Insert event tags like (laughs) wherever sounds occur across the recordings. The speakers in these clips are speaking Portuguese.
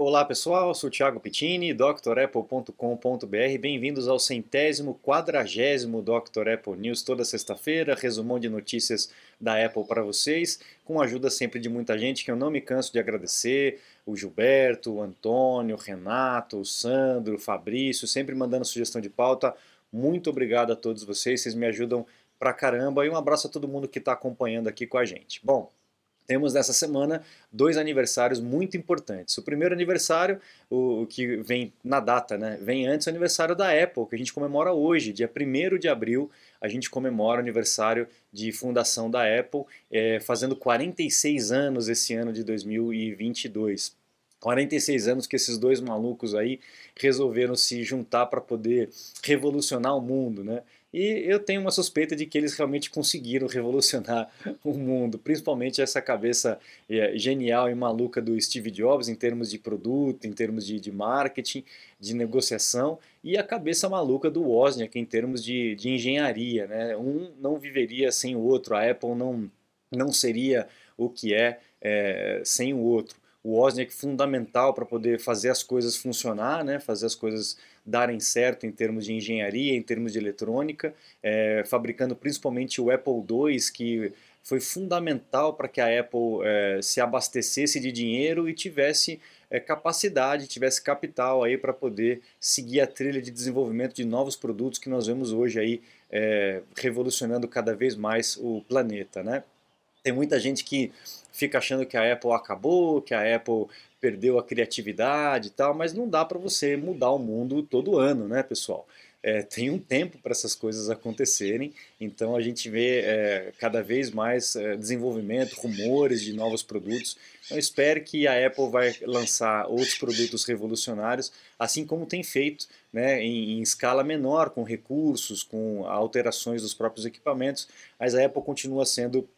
Olá pessoal, sou Thiago Pittini, drapple.com.br. Bem-vindos ao centésimo, quadragésimo Dr. Apple News toda sexta-feira, resumão de notícias da Apple para vocês, com a ajuda sempre de muita gente que eu não me canso de agradecer, o Gilberto, o Antônio, o Renato, o Sandro, o Fabrício, sempre mandando sugestão de pauta. Muito obrigado a todos vocês, vocês me ajudam pra caramba e um abraço a todo mundo que está acompanhando aqui com a gente. Bom, temos nessa semana dois aniversários muito importantes. O primeiro aniversário, o, que vem na data, né? Vem antes o aniversário da Apple, que a gente comemora hoje, dia 1 de abril, a gente comemora o aniversário de fundação da Apple, é, fazendo 46 anos esse ano de 2022. 46 anos que esses dois malucos aí resolveram se juntar para poder revolucionar o mundo, né? E eu tenho uma suspeita de que eles realmente conseguiram revolucionar (laughs) o mundo, principalmente essa cabeça é, genial e maluca do Steve Jobs em termos de produto, em termos de, de marketing, de negociação, e a cabeça maluca do Wozniak em termos de, de engenharia. Né? Um não viveria sem o outro, a Apple não, não seria o que é, é sem o outro o Wozniak fundamental para poder fazer as coisas funcionar, né, fazer as coisas darem certo em termos de engenharia, em termos de eletrônica, é, fabricando principalmente o Apple II, que foi fundamental para que a Apple é, se abastecesse de dinheiro e tivesse é, capacidade, tivesse capital aí para poder seguir a trilha de desenvolvimento de novos produtos que nós vemos hoje aí é, revolucionando cada vez mais o planeta, né? Tem muita gente que fica achando que a Apple acabou, que a Apple perdeu a criatividade e tal, mas não dá para você mudar o mundo todo ano, né, pessoal? É, tem um tempo para essas coisas acontecerem, então a gente vê é, cada vez mais é, desenvolvimento, rumores de novos produtos. Então espero que a Apple vai lançar outros produtos revolucionários, assim como tem feito né, em, em escala menor, com recursos, com alterações dos próprios equipamentos, mas a Apple continua sendo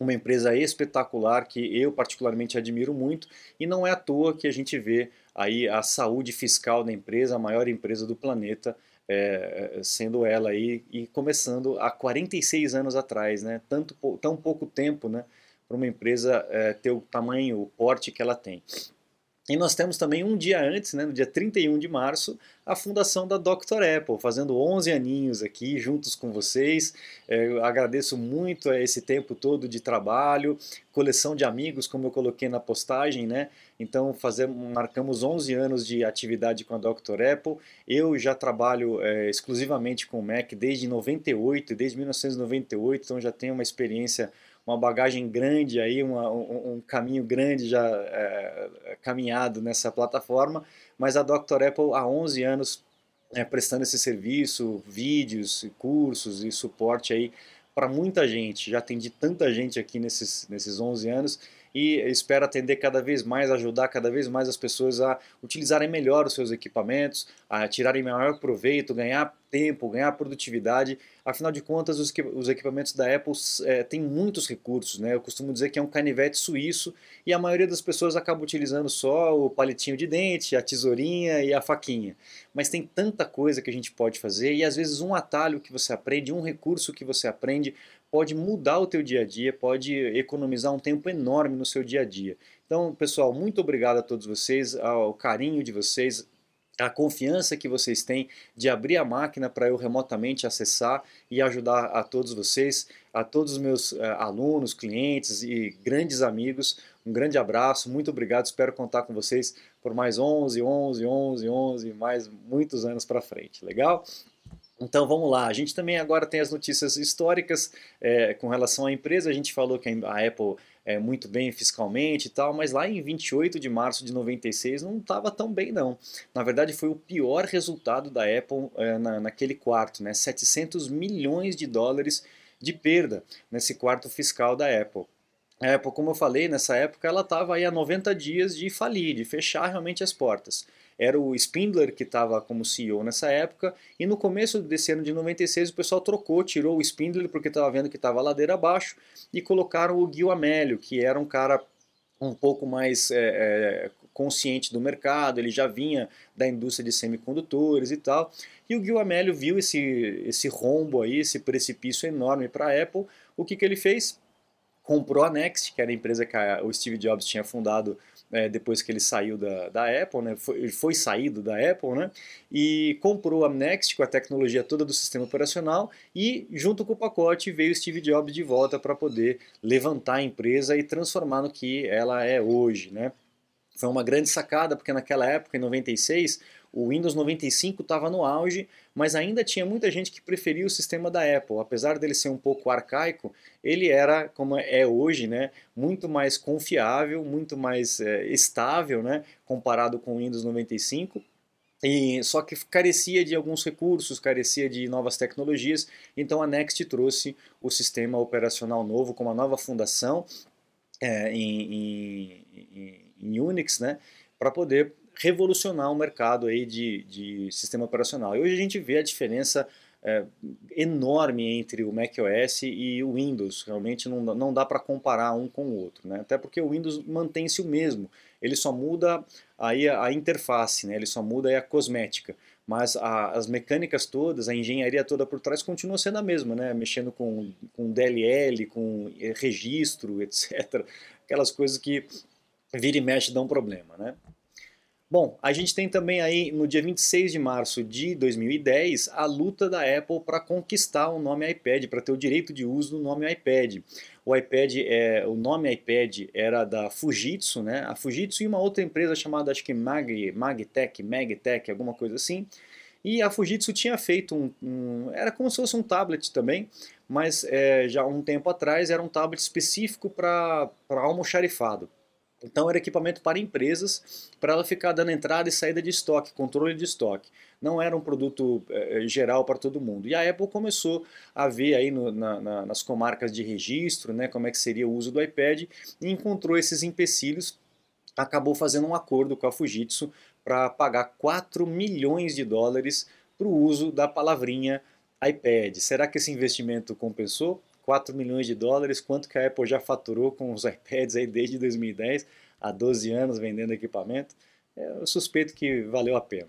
uma empresa espetacular que eu particularmente admiro muito e não é à toa que a gente vê aí a saúde fiscal da empresa, a maior empresa do planeta, é, sendo ela aí e começando há 46 anos atrás, né? Tanto tão pouco tempo, né? Para uma empresa é, ter o tamanho, o porte que ela tem. E nós temos também um dia antes, né, no dia 31 de março, a fundação da Dr. Apple, fazendo 11 aninhos aqui juntos com vocês. É, eu agradeço muito esse tempo todo de trabalho, coleção de amigos, como eu coloquei na postagem, né? Então fazemos, marcamos 11 anos de atividade com a Dr. Apple. Eu já trabalho é, exclusivamente com o Mac desde 98, desde 1998, então já tenho uma experiência uma bagagem grande aí, uma, um, um, caminho grande já é, caminhado nessa plataforma, mas a Dr. Apple há 11 anos é, prestando esse serviço, vídeos, cursos e suporte aí para muita gente. Já atendi tanta gente aqui nesses, nesses 11 anos e espero atender cada vez mais, ajudar cada vez mais as pessoas a utilizarem melhor os seus equipamentos, a tirarem maior proveito, ganhar tempo, ganhar produtividade. Afinal de contas, os, os equipamentos da Apple é, têm muitos recursos. Né? Eu costumo dizer que é um canivete suíço e a maioria das pessoas acaba utilizando só o palitinho de dente, a tesourinha e a faquinha. Mas tem tanta coisa que a gente pode fazer e às vezes um atalho que você aprende, um recurso que você aprende pode mudar o teu dia a dia, pode economizar um tempo enorme no seu dia a dia. Então, pessoal, muito obrigado a todos vocês, ao carinho de vocês, a confiança que vocês têm de abrir a máquina para eu remotamente acessar e ajudar a todos vocês, a todos os meus uh, alunos, clientes e grandes amigos. Um grande abraço, muito obrigado, espero contar com vocês por mais 11, 11, 11, 11, mais muitos anos para frente, legal? Então vamos lá, a gente também agora tem as notícias históricas é, com relação à empresa. A gente falou que a Apple é muito bem fiscalmente e tal, mas lá em 28 de março de 96 não estava tão bem não. Na verdade foi o pior resultado da Apple é, na, naquele quarto, né? 700 milhões de dólares de perda nesse quarto fiscal da Apple. A Apple, como eu falei, nessa época ela estava aí há 90 dias de falir, de fechar realmente as portas era o Spindler que estava como CEO nessa época, e no começo desse ano de 96 o pessoal trocou, tirou o Spindler porque estava vendo que estava ladeira abaixo, e colocaram o Gil Amélio, que era um cara um pouco mais é, é, consciente do mercado, ele já vinha da indústria de semicondutores e tal, e o Gil Amélio viu esse, esse rombo aí, esse precipício enorme para a Apple, o que, que ele fez? Comprou a Next, que era a empresa que a, o Steve Jobs tinha fundado é, depois que ele saiu da, da Apple, né? Foi, ele foi saído da Apple, né? E comprou a Next com a tecnologia toda do sistema operacional e junto com o pacote veio Steve Jobs de volta para poder levantar a empresa e transformar no que ela é hoje, né? Foi uma grande sacada porque naquela época, em 96, o Windows 95 estava no auge, mas ainda tinha muita gente que preferia o sistema da Apple. Apesar dele ser um pouco arcaico, ele era, como é hoje, né, muito mais confiável, muito mais é, estável né, comparado com o Windows 95. E, só que carecia de alguns recursos, carecia de novas tecnologias, então a Next trouxe o sistema operacional novo com uma nova fundação é, em, em, em Unix, né, para poder revolucionar o mercado aí de, de sistema operacional. E hoje a gente vê a diferença é, enorme entre o macOS e o Windows. Realmente não, não dá para comparar um com o outro, né? Até porque o Windows mantém-se o mesmo. Ele só muda aí a, a interface, né? Ele só muda a cosmética. Mas a, as mecânicas todas, a engenharia toda por trás continua sendo a mesma, né? Mexendo com, com DLL, com registro, (laughs) etc. Aquelas coisas que vira e mexe dão problema, né? Bom, a gente tem também aí no dia 26 de março de 2010 a luta da Apple para conquistar o nome iPad, para ter o direito de uso do nome iPad. O iPad, é, o nome iPad era da Fujitsu, né? A Fujitsu e uma outra empresa chamada acho que Mag, Magtech, Magtech, alguma coisa assim. E a Fujitsu tinha feito um, um era como se fosse um tablet também, mas é, já um tempo atrás era um tablet específico para almoxarifado. Então era equipamento para empresas, para ela ficar dando entrada e saída de estoque, controle de estoque. Não era um produto eh, geral para todo mundo. E a Apple começou a ver aí no, na, na, nas comarcas de registro, né, como é que seria o uso do iPad, e encontrou esses empecilhos, acabou fazendo um acordo com a Fujitsu para pagar 4 milhões de dólares para o uso da palavrinha iPad. Será que esse investimento compensou? 4 milhões de dólares, quanto que a Apple já faturou com os (laughs) iPads aí desde 2010, há 12 anos vendendo equipamento. É, eu suspeito que valeu a pena.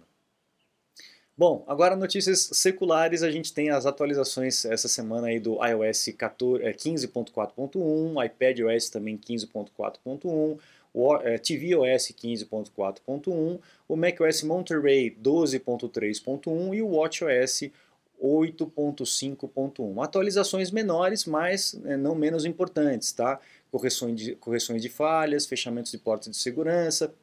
Bom, agora notícias seculares, a gente tem as atualizações essa semana aí do iOS 15.4.1, iPadOS também 15.4.1, o é, tvOS 15.4.1, o macOS Monterey 12.3.1 e o watchOS 8.5.1. Atualizações menores, mas né, não menos importantes, tá? Correções de, correções de falhas, fechamentos de portas de segurança.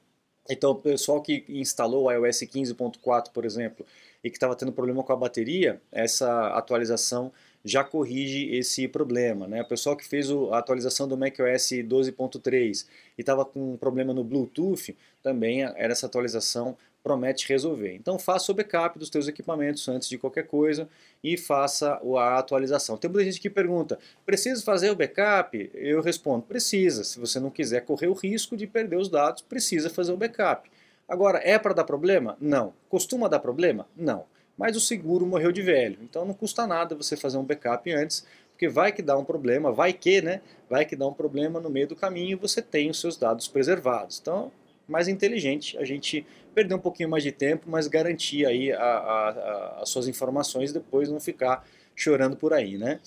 Então, o pessoal que instalou o iOS 15.4, por exemplo, e que estava tendo problema com a bateria, essa atualização já corrige esse problema. Né? O pessoal que fez a atualização do macOS 12.3 e estava com um problema no Bluetooth, também era essa atualização promete resolver. Então faça o backup dos teus equipamentos antes de qualquer coisa e faça a atualização. Tem muita gente que pergunta, precisa fazer o backup? Eu respondo, precisa. Se você não quiser correr o risco de perder os dados, precisa fazer o backup. Agora, é para dar problema? Não. Costuma dar problema? Não. Mas o seguro morreu de velho, então não custa nada você fazer um backup antes, porque vai que dá um problema, vai que, né? Vai que dá um problema no meio do caminho você tem os seus dados preservados. Então, mais inteligente a gente perder um pouquinho mais de tempo, mas garantir aí a, a, a, as suas informações e depois não ficar chorando por aí, né?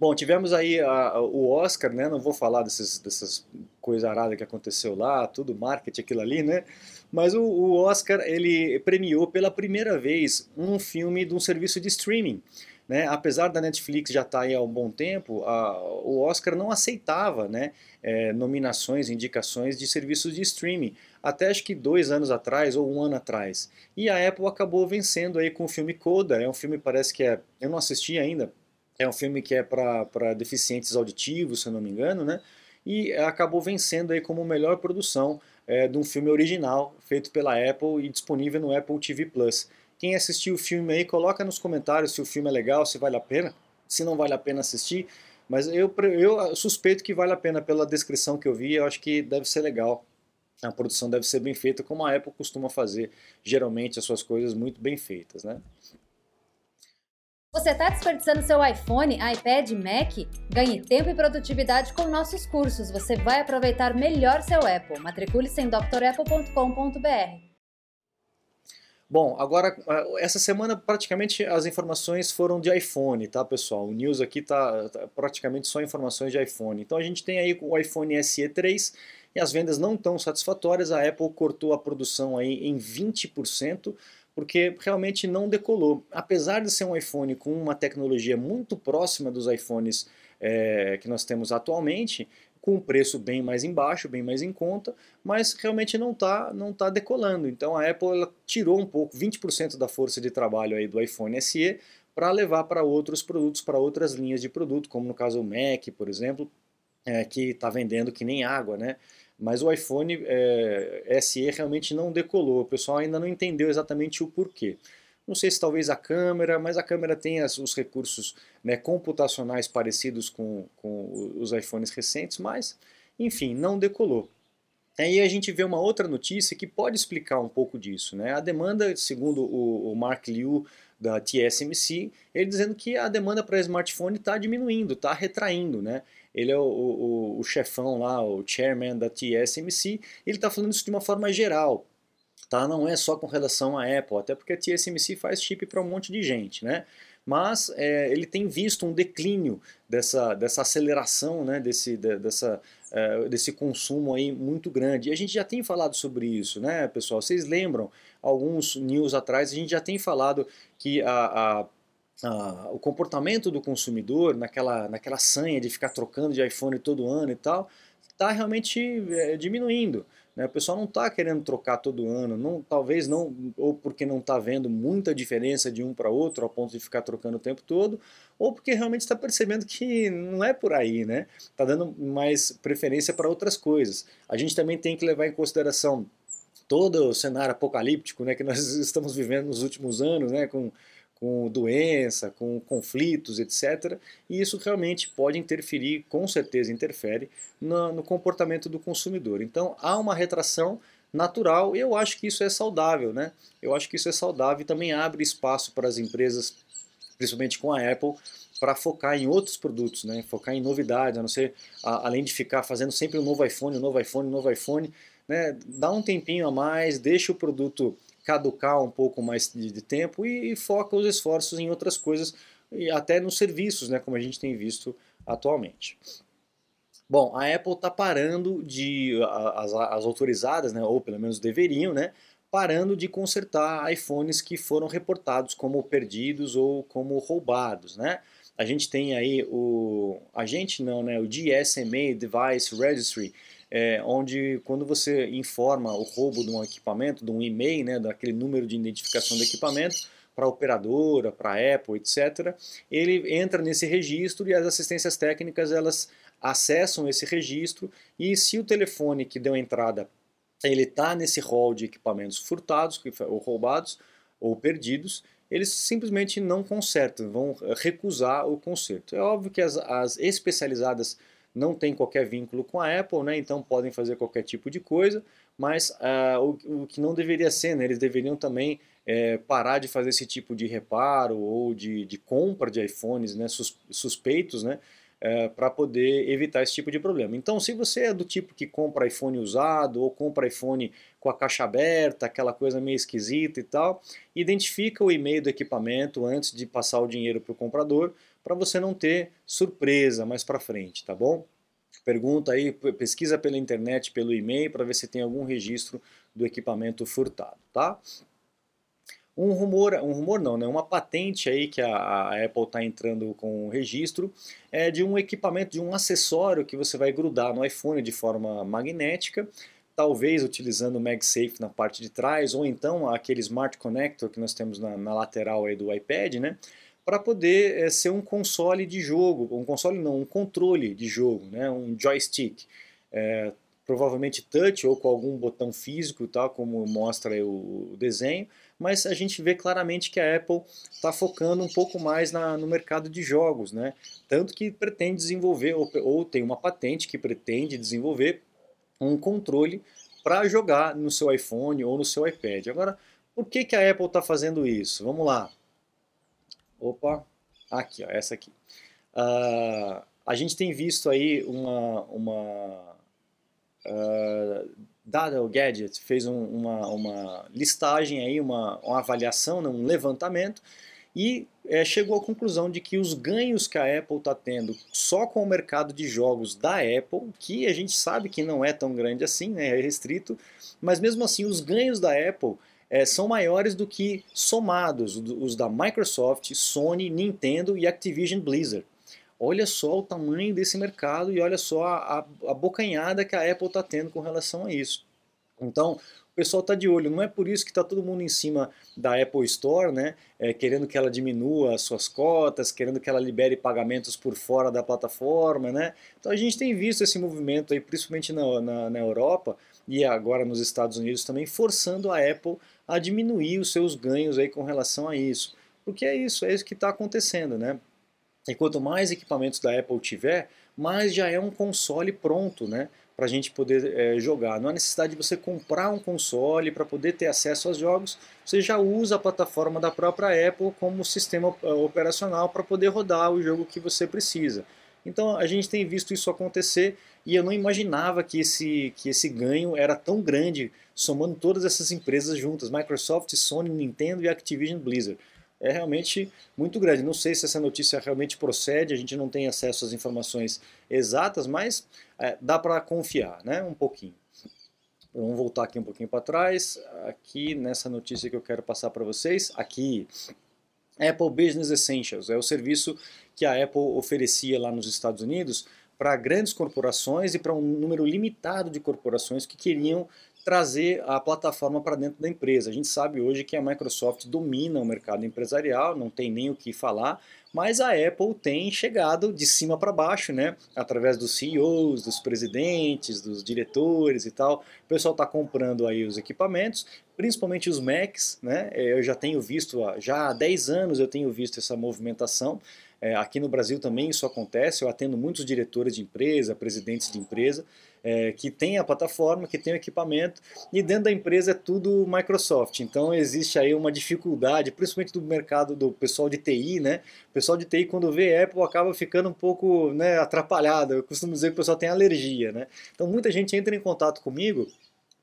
Bom, tivemos aí o Oscar, né? Não vou falar desses, dessas coisas aradas que aconteceu lá, tudo marketing, aquilo ali, né? Mas o, o Oscar, ele premiou pela primeira vez um filme de um serviço de streaming. Né? Apesar da Netflix já estar tá aí há um bom tempo, a, o Oscar não aceitava né, é, nominações, indicações de serviços de streaming, até acho que dois anos atrás ou um ano atrás. E a Apple acabou vencendo aí com o filme Coda, é um filme parece que é, eu não assisti ainda, é um filme que é para deficientes auditivos, se eu não me engano, né? E acabou vencendo aí como melhor produção é, de um filme original feito pela Apple e disponível no Apple TV Plus. Quem assistiu o filme aí, coloca nos comentários se o filme é legal, se vale a pena. Se não vale a pena assistir, mas eu, eu suspeito que vale a pena pela descrição que eu vi, eu acho que deve ser legal. A produção deve ser bem feita, como a Apple costuma fazer, geralmente, as suas coisas muito bem feitas, né? Você está desperdiçando seu iPhone, iPad, Mac? Ganhe tempo e produtividade com nossos cursos. Você vai aproveitar melhor seu Apple. Matricule-se em drapple.com.br. Bom, agora, essa semana praticamente as informações foram de iPhone, tá pessoal? O news aqui tá, tá praticamente só informações de iPhone. Então a gente tem aí o iPhone SE 3 e as vendas não tão satisfatórias, a Apple cortou a produção aí em 20%, porque realmente não decolou. Apesar de ser um iPhone com uma tecnologia muito próxima dos iPhones é, que nós temos atualmente, com um preço bem mais embaixo, bem mais em conta, mas realmente não está não tá decolando. Então a Apple ela tirou um pouco, 20% da força de trabalho aí do iPhone SE para levar para outros produtos, para outras linhas de produto, como no caso o Mac, por exemplo, é, que está vendendo que nem água, né? Mas o iPhone é, SE realmente não decolou, o pessoal ainda não entendeu exatamente o porquê. Não sei se talvez a câmera, mas a câmera tem as, os recursos né, computacionais parecidos com, com os iPhones recentes, mas, enfim, não decolou. Aí a gente vê uma outra notícia que pode explicar um pouco disso. Né? A demanda, segundo o, o Mark Liu da TSMC, ele dizendo que a demanda para smartphone está diminuindo, está retraindo. Né? Ele é o, o, o, chefão lá, o chairman da TSMC, ele está falando isso de uma forma geral tá? Não é só com relação à Apple, até porque a TSMC faz chip para um monte de gente, né? Mas é, ele tem visto um declínio dessa, dessa aceleração, né? Desse, de, dessa, é, desse consumo aí muito grande. E a gente já tem falado sobre isso, né, pessoal? Vocês lembram? Alguns news atrás a gente já tem falado que a, a Uh, o comportamento do consumidor naquela, naquela sanha de ficar trocando de iPhone todo ano e tal, está realmente é, diminuindo. Né? O pessoal não está querendo trocar todo ano, não, talvez não, ou porque não está vendo muita diferença de um para outro ao ponto de ficar trocando o tempo todo, ou porque realmente está percebendo que não é por aí, né? Está dando mais preferência para outras coisas. A gente também tem que levar em consideração todo o cenário apocalíptico né, que nós (laughs) estamos vivendo nos últimos anos, né, com com doença, com conflitos, etc. E isso realmente pode interferir, com certeza interfere, no, no comportamento do consumidor. Então há uma retração natural e eu acho que isso é saudável, né? Eu acho que isso é saudável e também abre espaço para as empresas, principalmente com a Apple, para focar em outros produtos, né? Focar em novidades, a não ser a, além de ficar fazendo sempre um novo iPhone, um novo iPhone, um novo iPhone, né? Dá um tempinho a mais, deixa o produto caducar um pouco mais de, de tempo e, e, foca os esforços em outras coisas, e até nos serviços, né, como a gente tem visto atualmente. Bom, a Apple está parando de, as, as autorizadas, né, ou pelo menos deveriam, né, parando de consertar iPhones que foram reportados como perdidos ou como roubados, né? A gente tem aí o, a gente não, né, o DSMA Device Registry, é, onde quando você informa o roubo de um equipamento, de um e-mail, né, daquele número de identificação do equipamento, para a operadora, para a Apple, etc., ele entra nesse registro e as assistências técnicas elas acessam esse registro e se o telefone que deu entrada ele está nesse rol de equipamentos furtados ou roubados ou perdidos, eles simplesmente não consertam, vão recusar o conserto. É óbvio que as, as especializadas não tem qualquer vínculo com a Apple, né? então podem fazer qualquer tipo de coisa, mas uh, o, o, que não deveria ser, né? eles deveriam também é, parar de fazer esse tipo de reparo ou de, de compra de iPhones né? Sus, suspeitos, né? É, para poder evitar esse tipo de problema. Então, se você é do tipo que compra iPhone usado ou compra iPhone com a caixa aberta, aquela coisa meio esquisita e tal, identifica o e-mail do equipamento antes de passar o dinheiro para o comprador, para você não ter surpresa mais para frente, tá bom? Pergunta aí, pesquisa pela internet, pelo e-mail, para ver se tem algum registro do equipamento furtado, tá? Um rumor, um rumor não, né? Uma patente aí que a, a Apple está entrando com o registro é de um equipamento, de um acessório que você vai grudar no iPhone de forma magnética, talvez utilizando o MagSafe na parte de trás, ou então aquele Smart Connector que nós temos na, na lateral do iPad, né? Para poder é, ser um console de jogo, um console não, um controle de jogo, né, um joystick, é, provavelmente touch ou com algum botão físico, tal, como mostra o, desenho, mas a gente vê claramente que a Apple está focando um pouco mais na, no mercado de jogos, né, tanto que pretende desenvolver, ou, ou tem uma patente que pretende desenvolver um controle para jogar no seu iPhone ou no seu iPad. Agora, por que, que a Apple está fazendo isso? Vamos lá. Opa, aqui, ó, essa aqui. Uh, a gente tem visto aí uma, uma uh, Dada Gadget fez um, uma, uma listagem aí, uma, uma avaliação, um levantamento, e é, chegou à conclusão de que os ganhos que a Apple está tendo só com o mercado de jogos da Apple, que a gente sabe que não é tão grande assim, né, é restrito, mas mesmo assim os ganhos da Apple é, são maiores do que somados os da Microsoft, Sony, Nintendo e Activision Blizzard. Olha só o tamanho desse mercado e olha só a, a, a bocanhada que a Apple está tendo com relação a isso. Então, o pessoal está de olho. Não é por isso que está todo mundo em cima da Apple Store, né? É, querendo que ela diminua as suas cotas, querendo que ela libere pagamentos por fora da plataforma, né? Então a gente tem visto esse movimento aí, principalmente na, na, na Europa e agora nos Estados Unidos também, forçando a Apple a diminuir os seus ganhos aí com relação a isso. Porque é isso, é isso que está acontecendo, né? E quanto mais equipamentos da Apple tiver, mais já é um console pronto, né? Para a gente poder é, jogar. Não há necessidade de você comprar um console para poder ter acesso aos jogos. Você já usa a plataforma da própria Apple como sistema eh, operacional para poder rodar o jogo que você precisa. Então a gente tem visto isso acontecer e eu não imaginava que esse, que esse ganho era tão grande, somando todas essas empresas juntas, Microsoft, Sony, Nintendo e Activision Blizzard. É realmente muito grande. Não sei se essa notícia realmente procede, a gente não tem acesso às informações exatas, mas é, dá para confiar né, um pouquinho. Vamos voltar aqui um pouquinho para trás, aqui nessa notícia que eu quero passar para vocês, aqui Apple Business Essentials, é o serviço que a Apple oferecia lá nos Estados Unidos para grandes corporações e para um número limitado de corporações que queriam trazer a plataforma para dentro da empresa. A gente sabe hoje que a Microsoft domina o mercado empresarial, não tem nem o que falar, mas a Apple tem chegado de cima para baixo, né? Através dos CEOs, dos presidentes, dos diretores e tal. O pessoal está comprando aí os equipamentos, principalmente os Macs, né? Eu já tenho visto, já há 10 anos eu tenho visto essa movimentação. É, aqui no Brasil também isso acontece, eu atendo muitos diretores de empresa, presidentes de empresa, é, que tem a plataforma, que tem o equipamento, e dentro da empresa é tudo Microsoft. Então existe aí uma dificuldade, principalmente do mercado do pessoal de TI, né? O pessoal de TI, quando vê Apple, acaba ficando um pouco né, atrapalhado. Eu costumo dizer que o pessoal tem alergia, né? Então muita gente entra em contato comigo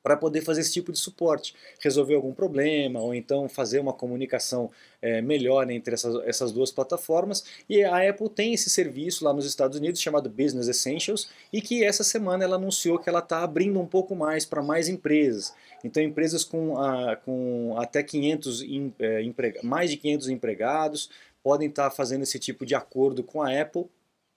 para poder fazer esse tipo de suporte, resolver algum problema ou então fazer uma comunicação é, melhor entre essas, essas duas plataformas. E a Apple tem esse serviço lá nos Estados Unidos chamado Business Essentials e que essa semana ela anunciou que ela está abrindo um pouco mais para mais empresas. Então empresas com, a, com até 500 é, mais de 500 empregados podem estar tá fazendo esse tipo de acordo com a Apple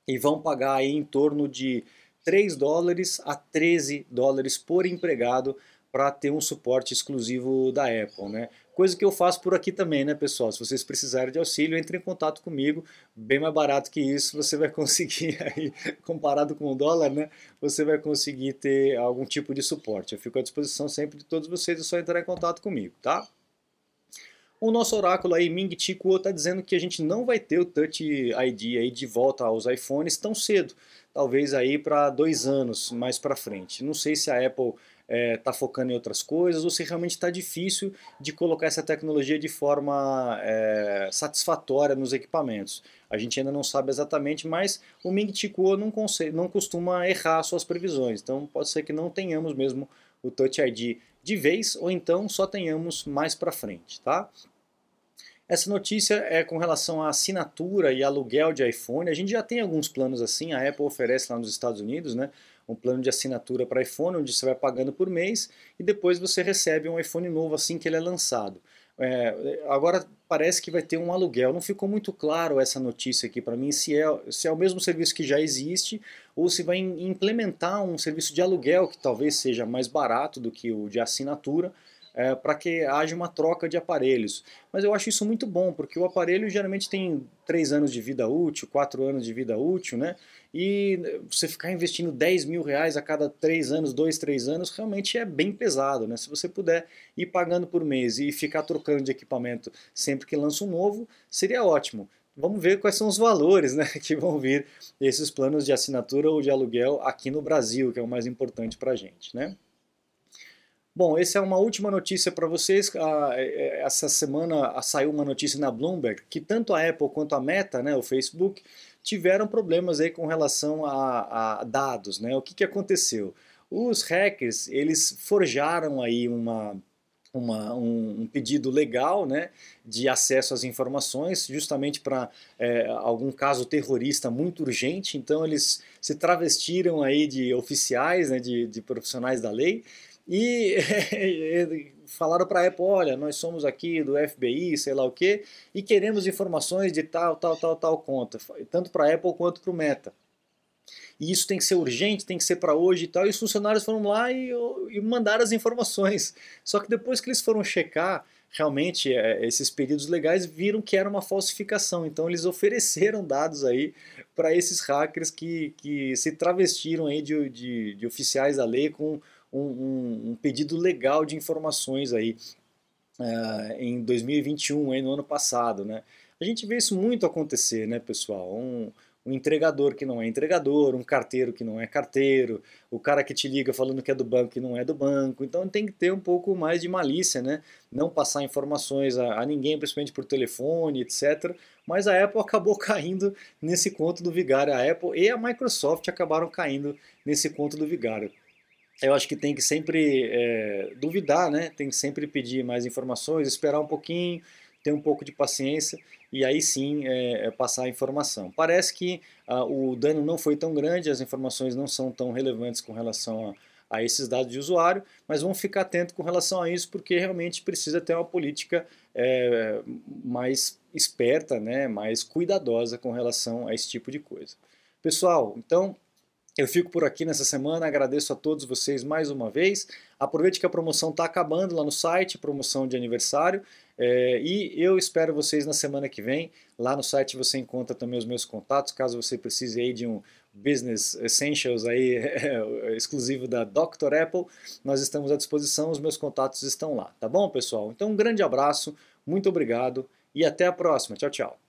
e vão pagar em torno de 3 dólares a 13 dólares por empregado para ter um suporte exclusivo da Apple, né? Coisa que eu faço por aqui também, né, pessoal? Se vocês precisarem de auxílio, entre em contato comigo. Bem mais barato que isso, você vai (laughs) conseguir aí, comparado com o dólar, né? Você vai conseguir ter algum tipo de suporte. Eu fico à disposição sempre de todos vocês, é só entrar em contato comigo, tá? O nosso oráculo aí, Ming Chi Kuo, está dizendo que a gente não vai ter o Touch ID aí de volta aos iPhones tão cedo talvez aí para dois anos mais para frente. Não sei se a Apple está é, tá focando em outras coisas ou se realmente está difícil de colocar essa tecnologia de forma é, satisfatória nos equipamentos. A gente ainda não sabe exatamente, mas o Ming Chi Kuo não, não costuma errar suas previsões. Então pode ser que não tenhamos mesmo o Touch ID de vez ou então só tenhamos mais para frente, tá? Essa notícia é com relação à assinatura e aluguel de iPhone. A gente já tem alguns planos assim, a Apple oferece lá nos Estados Unidos, né? Um plano de assinatura para iPhone, onde você vai pagando por mês e depois você recebe um iPhone novo assim que ele é lançado. É, agora parece que vai ter um aluguel. Não ficou muito claro essa notícia aqui para mim se é, se é o mesmo serviço que já existe ou se vai implementar um serviço de aluguel que talvez seja mais barato do que o de assinatura é, para que haja uma troca de aparelhos. Mas eu acho isso muito bom, porque o aparelho geralmente tem 3 anos de vida útil, 4 anos de vida útil, né? E você ficar investindo 10 mil reais a cada 3 anos, 2, 3 anos, realmente é bem pesado, né? Se você puder ir pagando por mês e ficar trocando de equipamento sempre que lança um novo, seria ótimo vamos ver quais são os valores (laughs) né, que vão vir esses planos de assinatura ou de aluguel aqui no Brasil, que é o mais importante para a gente. Né? Bom, essa é uma última notícia para vocês. Ah, é, é, essa semana saiu uma notícia na Bloomberg que tanto a Apple quanto a Meta, né, o Facebook, tiveram problemas aí com relação a, a dados. Né? O que, que aconteceu? Os hackers eles forjaram aí uma, uma, um, um, pedido legal né, de acesso às informações, justamente para é, algum caso terrorista muito urgente. Então eles se travestiram aí de oficiais, né, de, de profissionais da lei e (laughs) falaram para a Apple, olha, nós somos aqui do FBI, sei lá o quê, e queremos informações de tal, tal, tal, tal conta, tanto para a Apple quanto para o Meta e isso tem que ser urgente, tem que ser para hoje e tal. E os funcionários foram lá e, e mandaram as informações. Só que depois que eles foram checar realmente é, esses pedidos legais, viram que era uma falsificação. Então eles ofereceram dados aí para esses hackers que, que se travestiram aí de, de, de oficiais da lei com um, um, um, pedido legal de informações aí uh, em 2021, aí no ano passado, né? A gente vê isso muito acontecer, né, pessoal? Um, um entregador que não é entregador, um carteiro que não é carteiro, o cara que te liga falando que é do banco que não é do banco. Então tem que ter um pouco mais de malícia, né? Não passar informações a, a ninguém, principalmente por telefone, etc. Mas a Apple (laughs) acabou caindo nesse conto do vigário. A Apple e a Microsoft acabaram caindo nesse conto do vigário. Eu acho que tem que sempre é, duvidar, né? Tem que sempre pedir mais informações, esperar um pouquinho, ter um pouco de paciência e aí sim é, é, passar a informação. Parece que ah, o dano não foi tão grande, as informações não são tão relevantes com relação a, a esses dados de usuário, mas vamos ficar atento com relação a isso, porque realmente precisa ter uma política é, mais esperta, né, mais cuidadosa com relação a esse tipo de coisa. Pessoal, então eu fico por aqui nessa semana, agradeço a todos vocês mais uma vez. Aproveite que a promoção está acabando lá no site, promoção de aniversário. É, e eu espero vocês na semana que vem. Lá no site você encontra também os meus contatos, caso você precise aí de um Business Essentials aí, (laughs) exclusivo da Dr. Apple. Nós estamos à disposição, os meus contatos estão lá, tá bom, pessoal? Então um grande abraço, muito obrigado e até a próxima. Tchau, tchau.